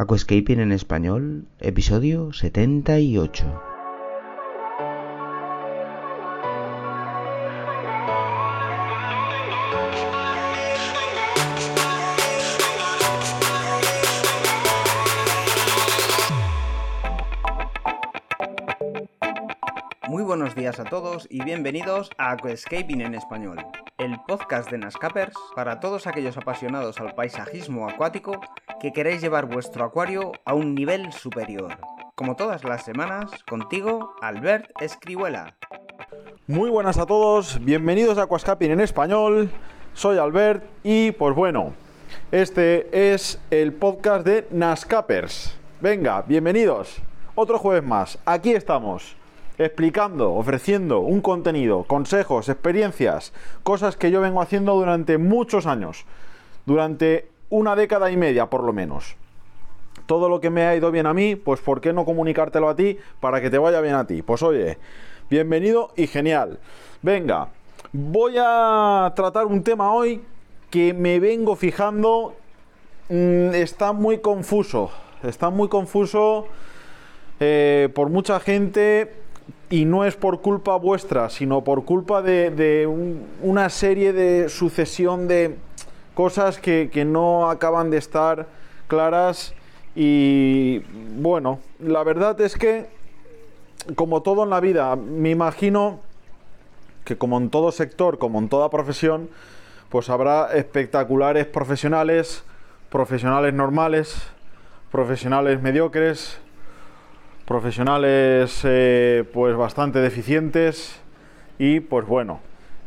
Aquascaping en español, episodio 78. Muy buenos días a todos y bienvenidos a Aquascaping en español, el podcast de Nascapers para todos aquellos apasionados al paisajismo acuático que queréis llevar vuestro acuario a un nivel superior. Como todas las semanas, contigo, Albert Escribuela. Muy buenas a todos, bienvenidos a Aquascaping en español. Soy Albert y pues bueno, este es el podcast de Nascapers. Venga, bienvenidos. Otro jueves más. Aquí estamos explicando, ofreciendo un contenido, consejos, experiencias, cosas que yo vengo haciendo durante muchos años, durante una década y media por lo menos. Todo lo que me ha ido bien a mí, pues ¿por qué no comunicártelo a ti para que te vaya bien a ti? Pues oye, bienvenido y genial. Venga, voy a tratar un tema hoy que me vengo fijando, mm, está muy confuso, está muy confuso eh, por mucha gente y no es por culpa vuestra, sino por culpa de, una serie de sucesión de cosas que, no acaban de estar claras y bueno, la verdad es que como todo en la vida, me imagino que como en todo sector, como en toda profesión, pues habrá espectaculares profesionales, profesionales normales, profesionales mediocres, profesionales eh, pues bastante deficientes y pues bueno,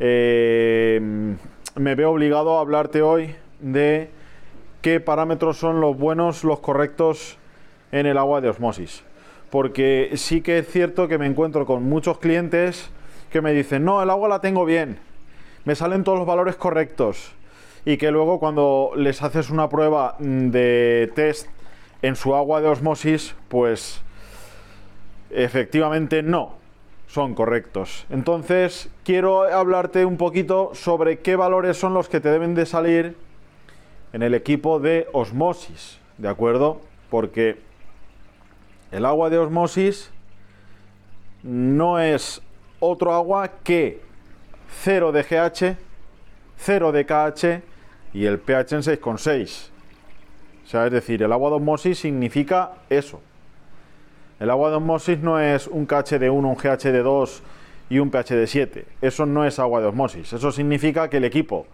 eh, me veo obligado a hablarte hoy de qué parámetros son los buenos, los correctos en el agua de osmosis. Porque sí que es cierto que me encuentro con muchos clientes que me dicen, no, el agua la tengo bien, me salen todos los valores correctos. Y que luego cuando les haces una prueba de test en su agua de osmosis, pues Efectivamente no, son correctos. Entonces, quiero hablarte un poquito sobre qué valores son los que te deben de salir en el equipo de osmosis, ¿de acuerdo? Porque el agua de osmosis no es otro agua que 0 de GH, 0 de KH y el pH en 6,6. O sea, es decir, el agua de osmosis significa eso, el agua de osmosis no es un KH de 1, un GH de 2 y un pH de 7. Eso no es agua de osmosis. Eso significa que el equipo,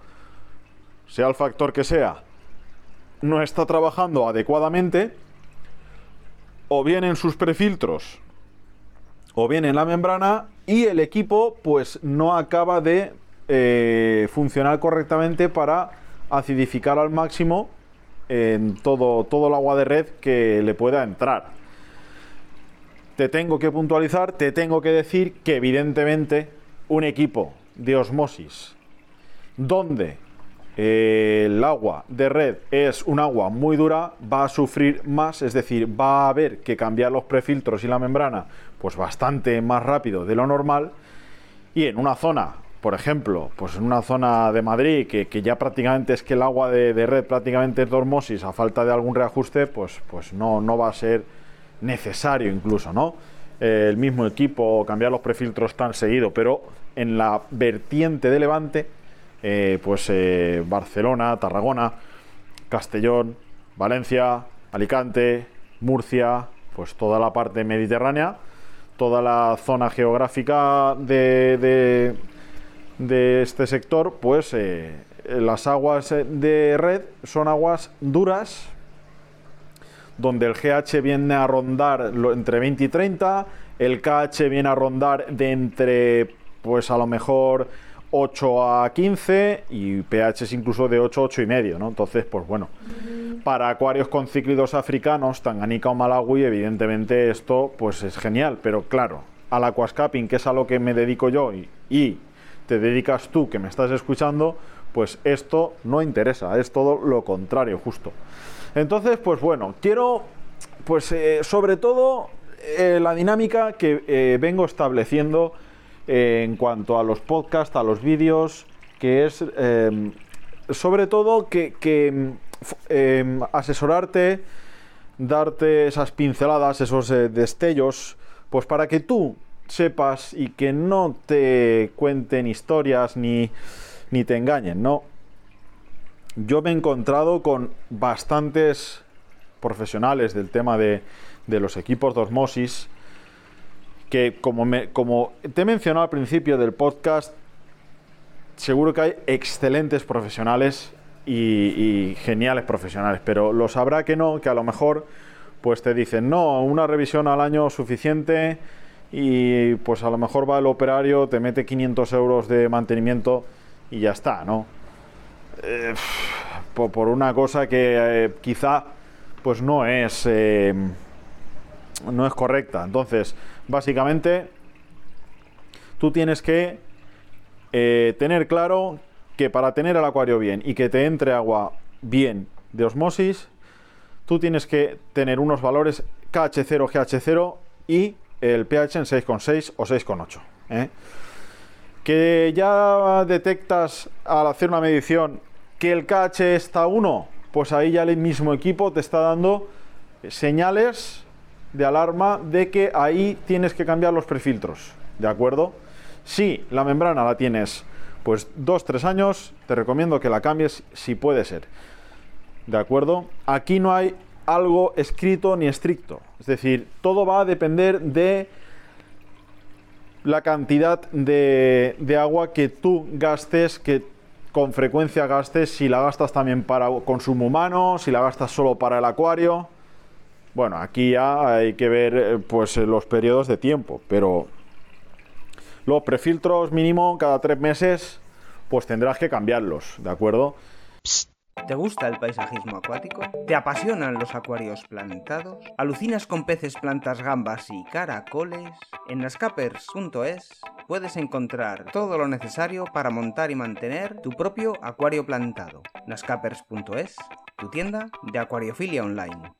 sea el factor que sea, no está trabajando adecuadamente, o bien en sus prefiltros, o bien en la membrana, y el equipo pues no acaba de eh, funcionar correctamente para acidificar al máximo en todo, todo el agua de red que le pueda entrar te tengo que puntualizar, te tengo que decir que evidentemente un equipo de osmosis donde eh, el agua de red es un agua muy dura, va a sufrir más, es decir, va a haber que cambiar los prefiltros y la membrana pues bastante más rápido de lo normal. Y en una zona por ejemplo, pues en una zona de Madrid que, ya prácticamente es que el agua de, red prácticamente es de osmosis a falta de algún reajuste, pues, pues no, no va a ser necesario incluso, ¿no? Eh, el mismo equipo, cambiar los prefiltros tan seguido, pero en la vertiente de Levante, eh, pues eh, Barcelona, Tarragona, Castellón, Valencia, Alicante, Murcia, pues toda la parte mediterránea, toda la zona geográfica de, de, de este sector, pues las aguas de red son aguas duras, donde el GH viene a rondar entre 20 y 30, el KH viene a rondar de entre, pues a lo mejor 8 a 15 y pH es incluso de 8 8 y medio, ¿no? Entonces, pues bueno, para acuarios con cíclidos africanos, Tanganica o Malawi, evidentemente esto pues es genial, pero claro, al aquascaping, que es a lo que me dedico yo y te dedicas tú que me estás escuchando, pues esto no interesa, es todo lo contrario, justo. Entonces, pues bueno, quiero, pues eh, sobre todo eh, la dinámica que eh, vengo estableciendo en cuanto a los podcasts, a los vídeos, que es em, sobre todo que, em, asesorarte darte esas pinceladas, esos destellos, pues para que tú sepas y que no te cuenten historias ni, ni te engañen, ¿no? Yo me he encontrado con bastantes profesionales del tema de, de los equipos de osmosis que como, me, como te he mencionado al principio del podcast, seguro que hay excelentes profesionales y, y, geniales profesionales, pero lo sabrá que no, que a lo mejor pues te dicen, no, una revisión al año suficiente y pues a lo mejor va el operario, te mete 500 euros de mantenimiento y ya está, ¿no? Eh, por, una cosa que eh, quizá pues no es eh, no es correcta. Entonces, básicamente, tú tienes que tener claro que para tener el acuario bien y que te entre agua bien de osmosis, tú tienes que tener unos valores KH0, GH0 y el pH en 6,6 o 6,8. Que ya detectas al hacer una medición que el KH está a 1, pues ahí ya el mismo equipo te está dando señales de alarma de que ahí tienes que cambiar los prefiltros, ¿de acuerdo? Si la membrana la tienes pues 2-3 años, te recomiendo que la cambies si puede ser. ¿De acuerdo? Aquí no hay algo escrito ni estricto. Es decir, todo va a depender de la cantidad de, de agua que tú gastes, que con frecuencia gastes, si la gastas también para consumo humano, si la gastas solo para el acuario. Bueno, aquí ya hay que ver pues los periodos de tiempo, pero los prefiltros mínimo cada tres meses, pues tendrás que cambiarlos, ¿de acuerdo? ¿Te gusta el paisajismo acuático? ¿Te apasionan los acuarios plantados? ¿Alucinas con peces, plantas, gambas y caracoles? En nascapers.es puedes encontrar todo lo necesario para montar y mantener tu propio acuario plantado. nascapers.es, tu tienda de acuariofilia online.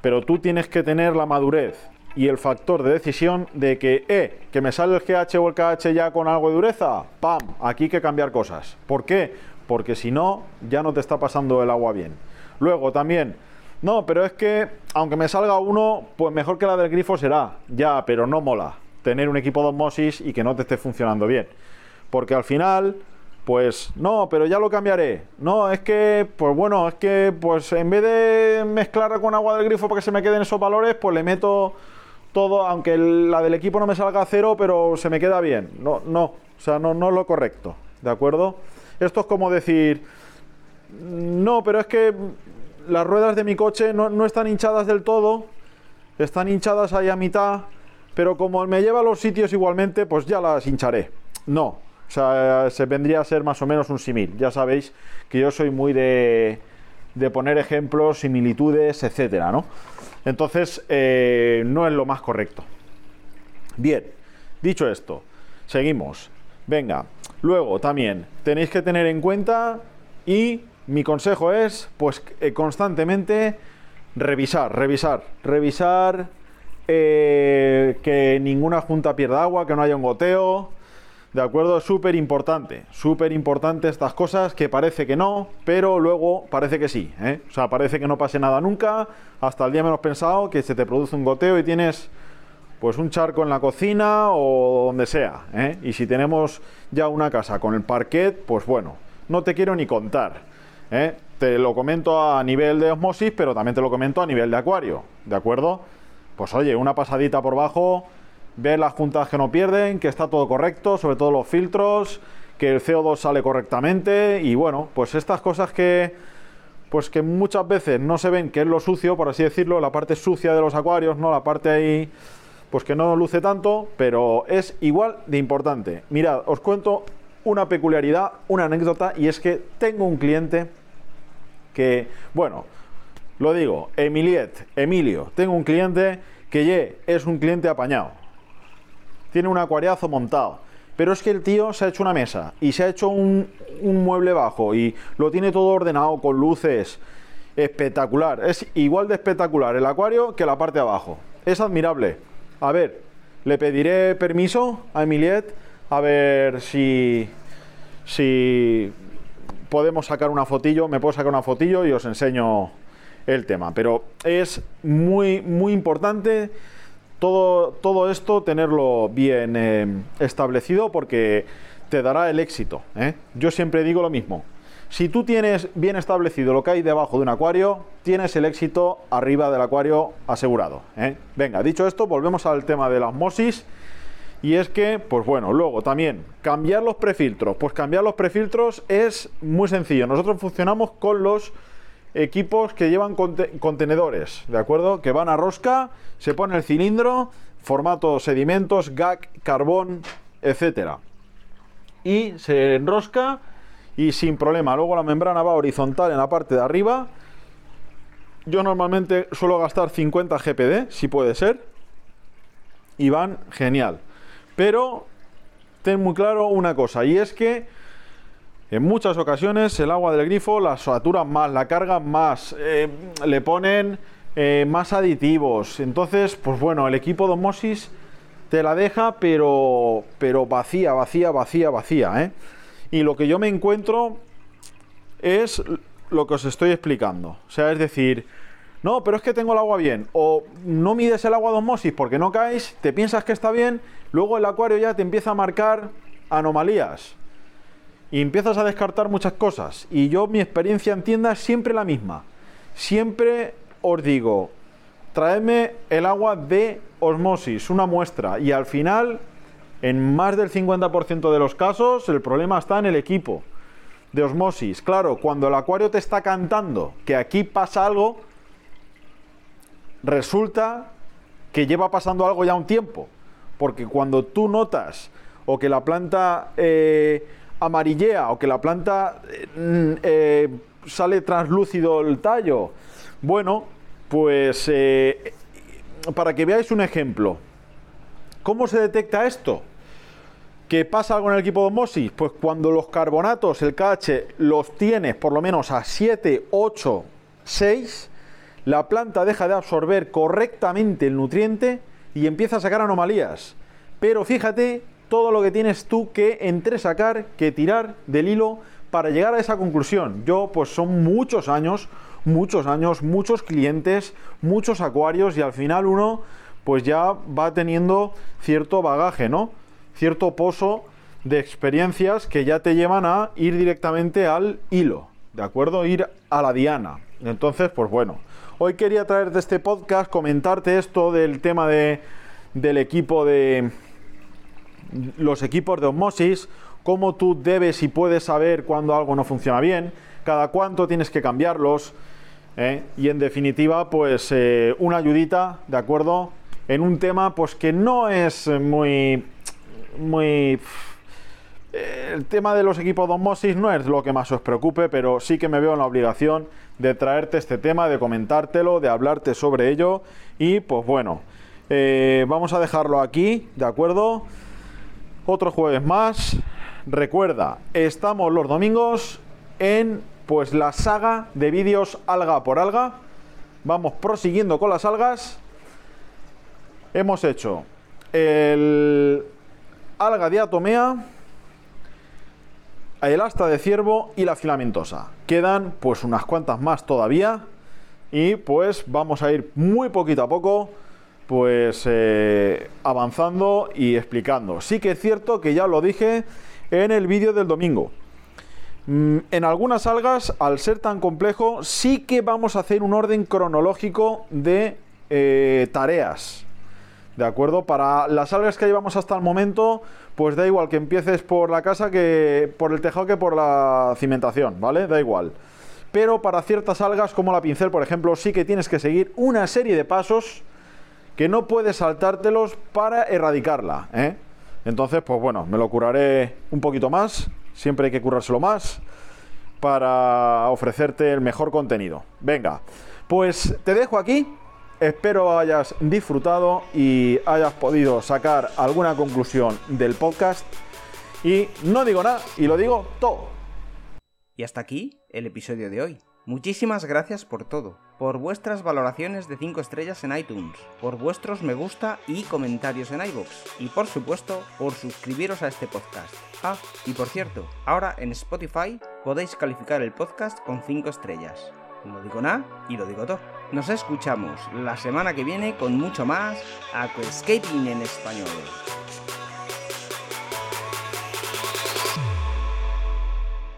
Pero tú tienes que tener la madurez y el factor de decisión de que, eh, que me sale el GH o el KH ya con algo de dureza, ¡pam! Aquí hay que cambiar cosas. ¿Por qué? Porque si no, ya no te está pasando el agua bien. Luego también, no, pero es que aunque me salga uno, pues mejor que la del grifo será. Ya, pero no mola tener un equipo de osmosis y que no te esté funcionando bien. Porque al final, pues no, pero ya lo cambiaré. No, es que, pues bueno, es que pues en vez de mezclar con agua del grifo para que se me queden esos valores, pues le meto todo, aunque la del equipo no me salga a cero, pero se me queda bien. No, no, o sea, no, no es lo correcto, ¿de acuerdo? Esto es como decir, no, pero es que las ruedas de mi coche no, no están hinchadas del todo, están hinchadas ahí a mitad, pero como me lleva a los sitios igualmente, pues ya las hincharé. No, o sea, se vendría a ser más o menos un simil. Ya sabéis que yo soy muy de, de poner ejemplos, similitudes, etcétera, ¿no? Entonces, eh, no es lo más correcto. Bien, dicho esto, seguimos. Venga, luego también tenéis que tener en cuenta y mi consejo es, pues, eh, constantemente revisar, revisar, revisar eh, que ninguna junta pierda agua, que no haya un goteo. ¿De acuerdo? Súper importante, súper importante estas cosas que parece que no, pero luego parece que sí. ¿eh? O sea, parece que no pase nada nunca, hasta el día menos pensado que se te produce un goteo y tienes pues un charco en la cocina o donde sea. ¿eh? Y si tenemos ya una casa con el parquet, pues bueno, no te quiero ni contar. ¿eh? Te lo comento a nivel de osmosis, pero también te lo comento a nivel de acuario, ¿de acuerdo? Pues oye, una pasadita por bajo ver las juntas que no pierden, que está todo correcto, sobre todo los filtros, que el CO2 sale correctamente y bueno, pues estas cosas que pues que muchas veces no se ven que es lo sucio, por así decirlo, la parte sucia de los acuarios, no la parte ahí pues que no luce tanto, pero es igual de importante. Mirad, os cuento una peculiaridad, una anécdota y es que tengo un cliente que, bueno, lo digo, Emiliet, Emilio, tengo un cliente que ye, es un cliente apañado tiene un acuariazo montado. Pero es que el tío se ha hecho una mesa y se ha hecho un, un, mueble bajo y lo tiene todo ordenado con luces. Espectacular. Es igual de espectacular el acuario que la parte de abajo. Es admirable. A ver, le pediré permiso a Emiliet a ver si, si podemos sacar una fotillo. Me puedo sacar una fotillo y os enseño el tema. Pero es muy, muy importante todo, todo esto tenerlo bien eh, establecido porque te dará el éxito. ¿eh? Yo siempre digo lo mismo. Si tú tienes bien establecido lo que hay debajo de un acuario, tienes el éxito arriba del acuario asegurado. ¿eh? Venga, dicho esto, volvemos al tema de la osmosis. Y es que, pues bueno, luego también cambiar los prefiltros. Pues cambiar los prefiltros es muy sencillo. Nosotros funcionamos con los equipos que llevan contenedores, ¿de acuerdo? Que van a rosca, se pone el cilindro, formato sedimentos, GAC, carbón, etcétera. Y se enrosca y sin problema. Luego la membrana va horizontal en la parte de arriba. Yo normalmente suelo gastar 50 GPD, si puede ser. Y van genial. Pero ten muy claro una cosa, y es que en muchas ocasiones el agua del grifo la saturan más, la cargan más, eh, le ponen eh, más aditivos. Entonces, pues bueno, el equipo de osmosis te la deja, pero, pero vacía, vacía, vacía, vacía. ¿eh? Y lo que yo me encuentro es lo que os estoy explicando. O sea, es decir, no, pero es que tengo el agua bien. O no mides el agua de osmosis porque no caes, te piensas que está bien, luego el acuario ya te empieza a marcar anomalías. Y empiezas a descartar muchas cosas. Y yo mi experiencia en tienda es siempre la misma. Siempre os digo, traedme el agua de osmosis, una muestra. Y al final en más del 50% de los casos el problema está en el equipo de osmosis. Claro, cuando el acuario te está cantando que aquí pasa algo, resulta que lleva pasando algo ya un tiempo. Porque cuando tú notas o que la planta eh, amarillea o que la planta eh, eh, sale translúcido el tallo, bueno, pues para que veáis un ejemplo, ¿cómo se detecta esto? ¿Qué pasa con el equipo de osmosis? Pues cuando los carbonatos, el KH, los tienes por lo menos a 7, 8, 6, la planta deja de absorber correctamente el nutriente y empieza a sacar anomalías. Pero fíjate todo lo que tienes tú que entresacar, que tirar del hilo para llegar a esa conclusión. Yo, pues son muchos años, muchos años, muchos clientes, muchos acuarios y al final uno, pues ya va teniendo cierto bagaje, ¿no? Cierto pozo de experiencias que ya te llevan a ir directamente al hilo, ¿de acuerdo? Ir a la diana. Entonces, pues bueno, hoy quería traerte este podcast, comentarte esto del tema de, del equipo de los equipos de osmosis, cómo tú debes y puedes saber cuando algo no funciona bien, cada cuánto tienes que cambiarlos, ¿eh? y en definitiva, pues eh, una ayudita, ¿de acuerdo? En un tema pues que no es muy muy... El tema de los equipos de no es lo que más os preocupe, pero sí que me veo en la obligación de traerte este tema, de comentártelo, de hablarte sobre ello. Y pues bueno, eh, vamos a dejarlo aquí, ¿de acuerdo? Otro jueves más. Recuerda, estamos los domingos en pues la saga de vídeos alga por alga. Vamos prosiguiendo con las algas. Hemos hecho el alga diatomea, el asta de ciervo y la filamentosa. Quedan pues unas cuantas más todavía y pues vamos a ir muy poquito a poco pues eh, avanzando y explicando. Sí que es cierto que ya lo dije en el vídeo del domingo. Mm, en algunas algas, al ser tan complejo, sí que vamos a hacer un orden cronológico de eh, tareas. ¿De acuerdo? Para las algas que llevamos hasta el momento, pues da igual que empieces por la casa que por el tejado que por la cimentación, ¿vale? Da igual. Pero para ciertas algas como la pincel, por ejemplo, sí que tienes que seguir una serie de pasos que no puedes saltártelos para erradicarla, ¿eh? Entonces, pues bueno, me lo curaré un poquito más, siempre hay que curárselo más para ofrecerte el mejor contenido. Venga, pues te dejo aquí Espero hayas disfrutado y hayas podido sacar alguna conclusión del podcast. Y no digo nada y lo digo todo. Y hasta aquí el episodio de hoy. Muchísimas gracias por todo, por vuestras valoraciones de 5 estrellas en iTunes, por vuestros me gusta y comentarios en iVoox, y por supuesto por suscribiros a este podcast. Ah, y por cierto, ahora en Spotify podéis calificar el podcast con 5 estrellas. No digo nada y lo digo todo. Nos escuchamos la semana que viene con mucho más Aquascaping en español.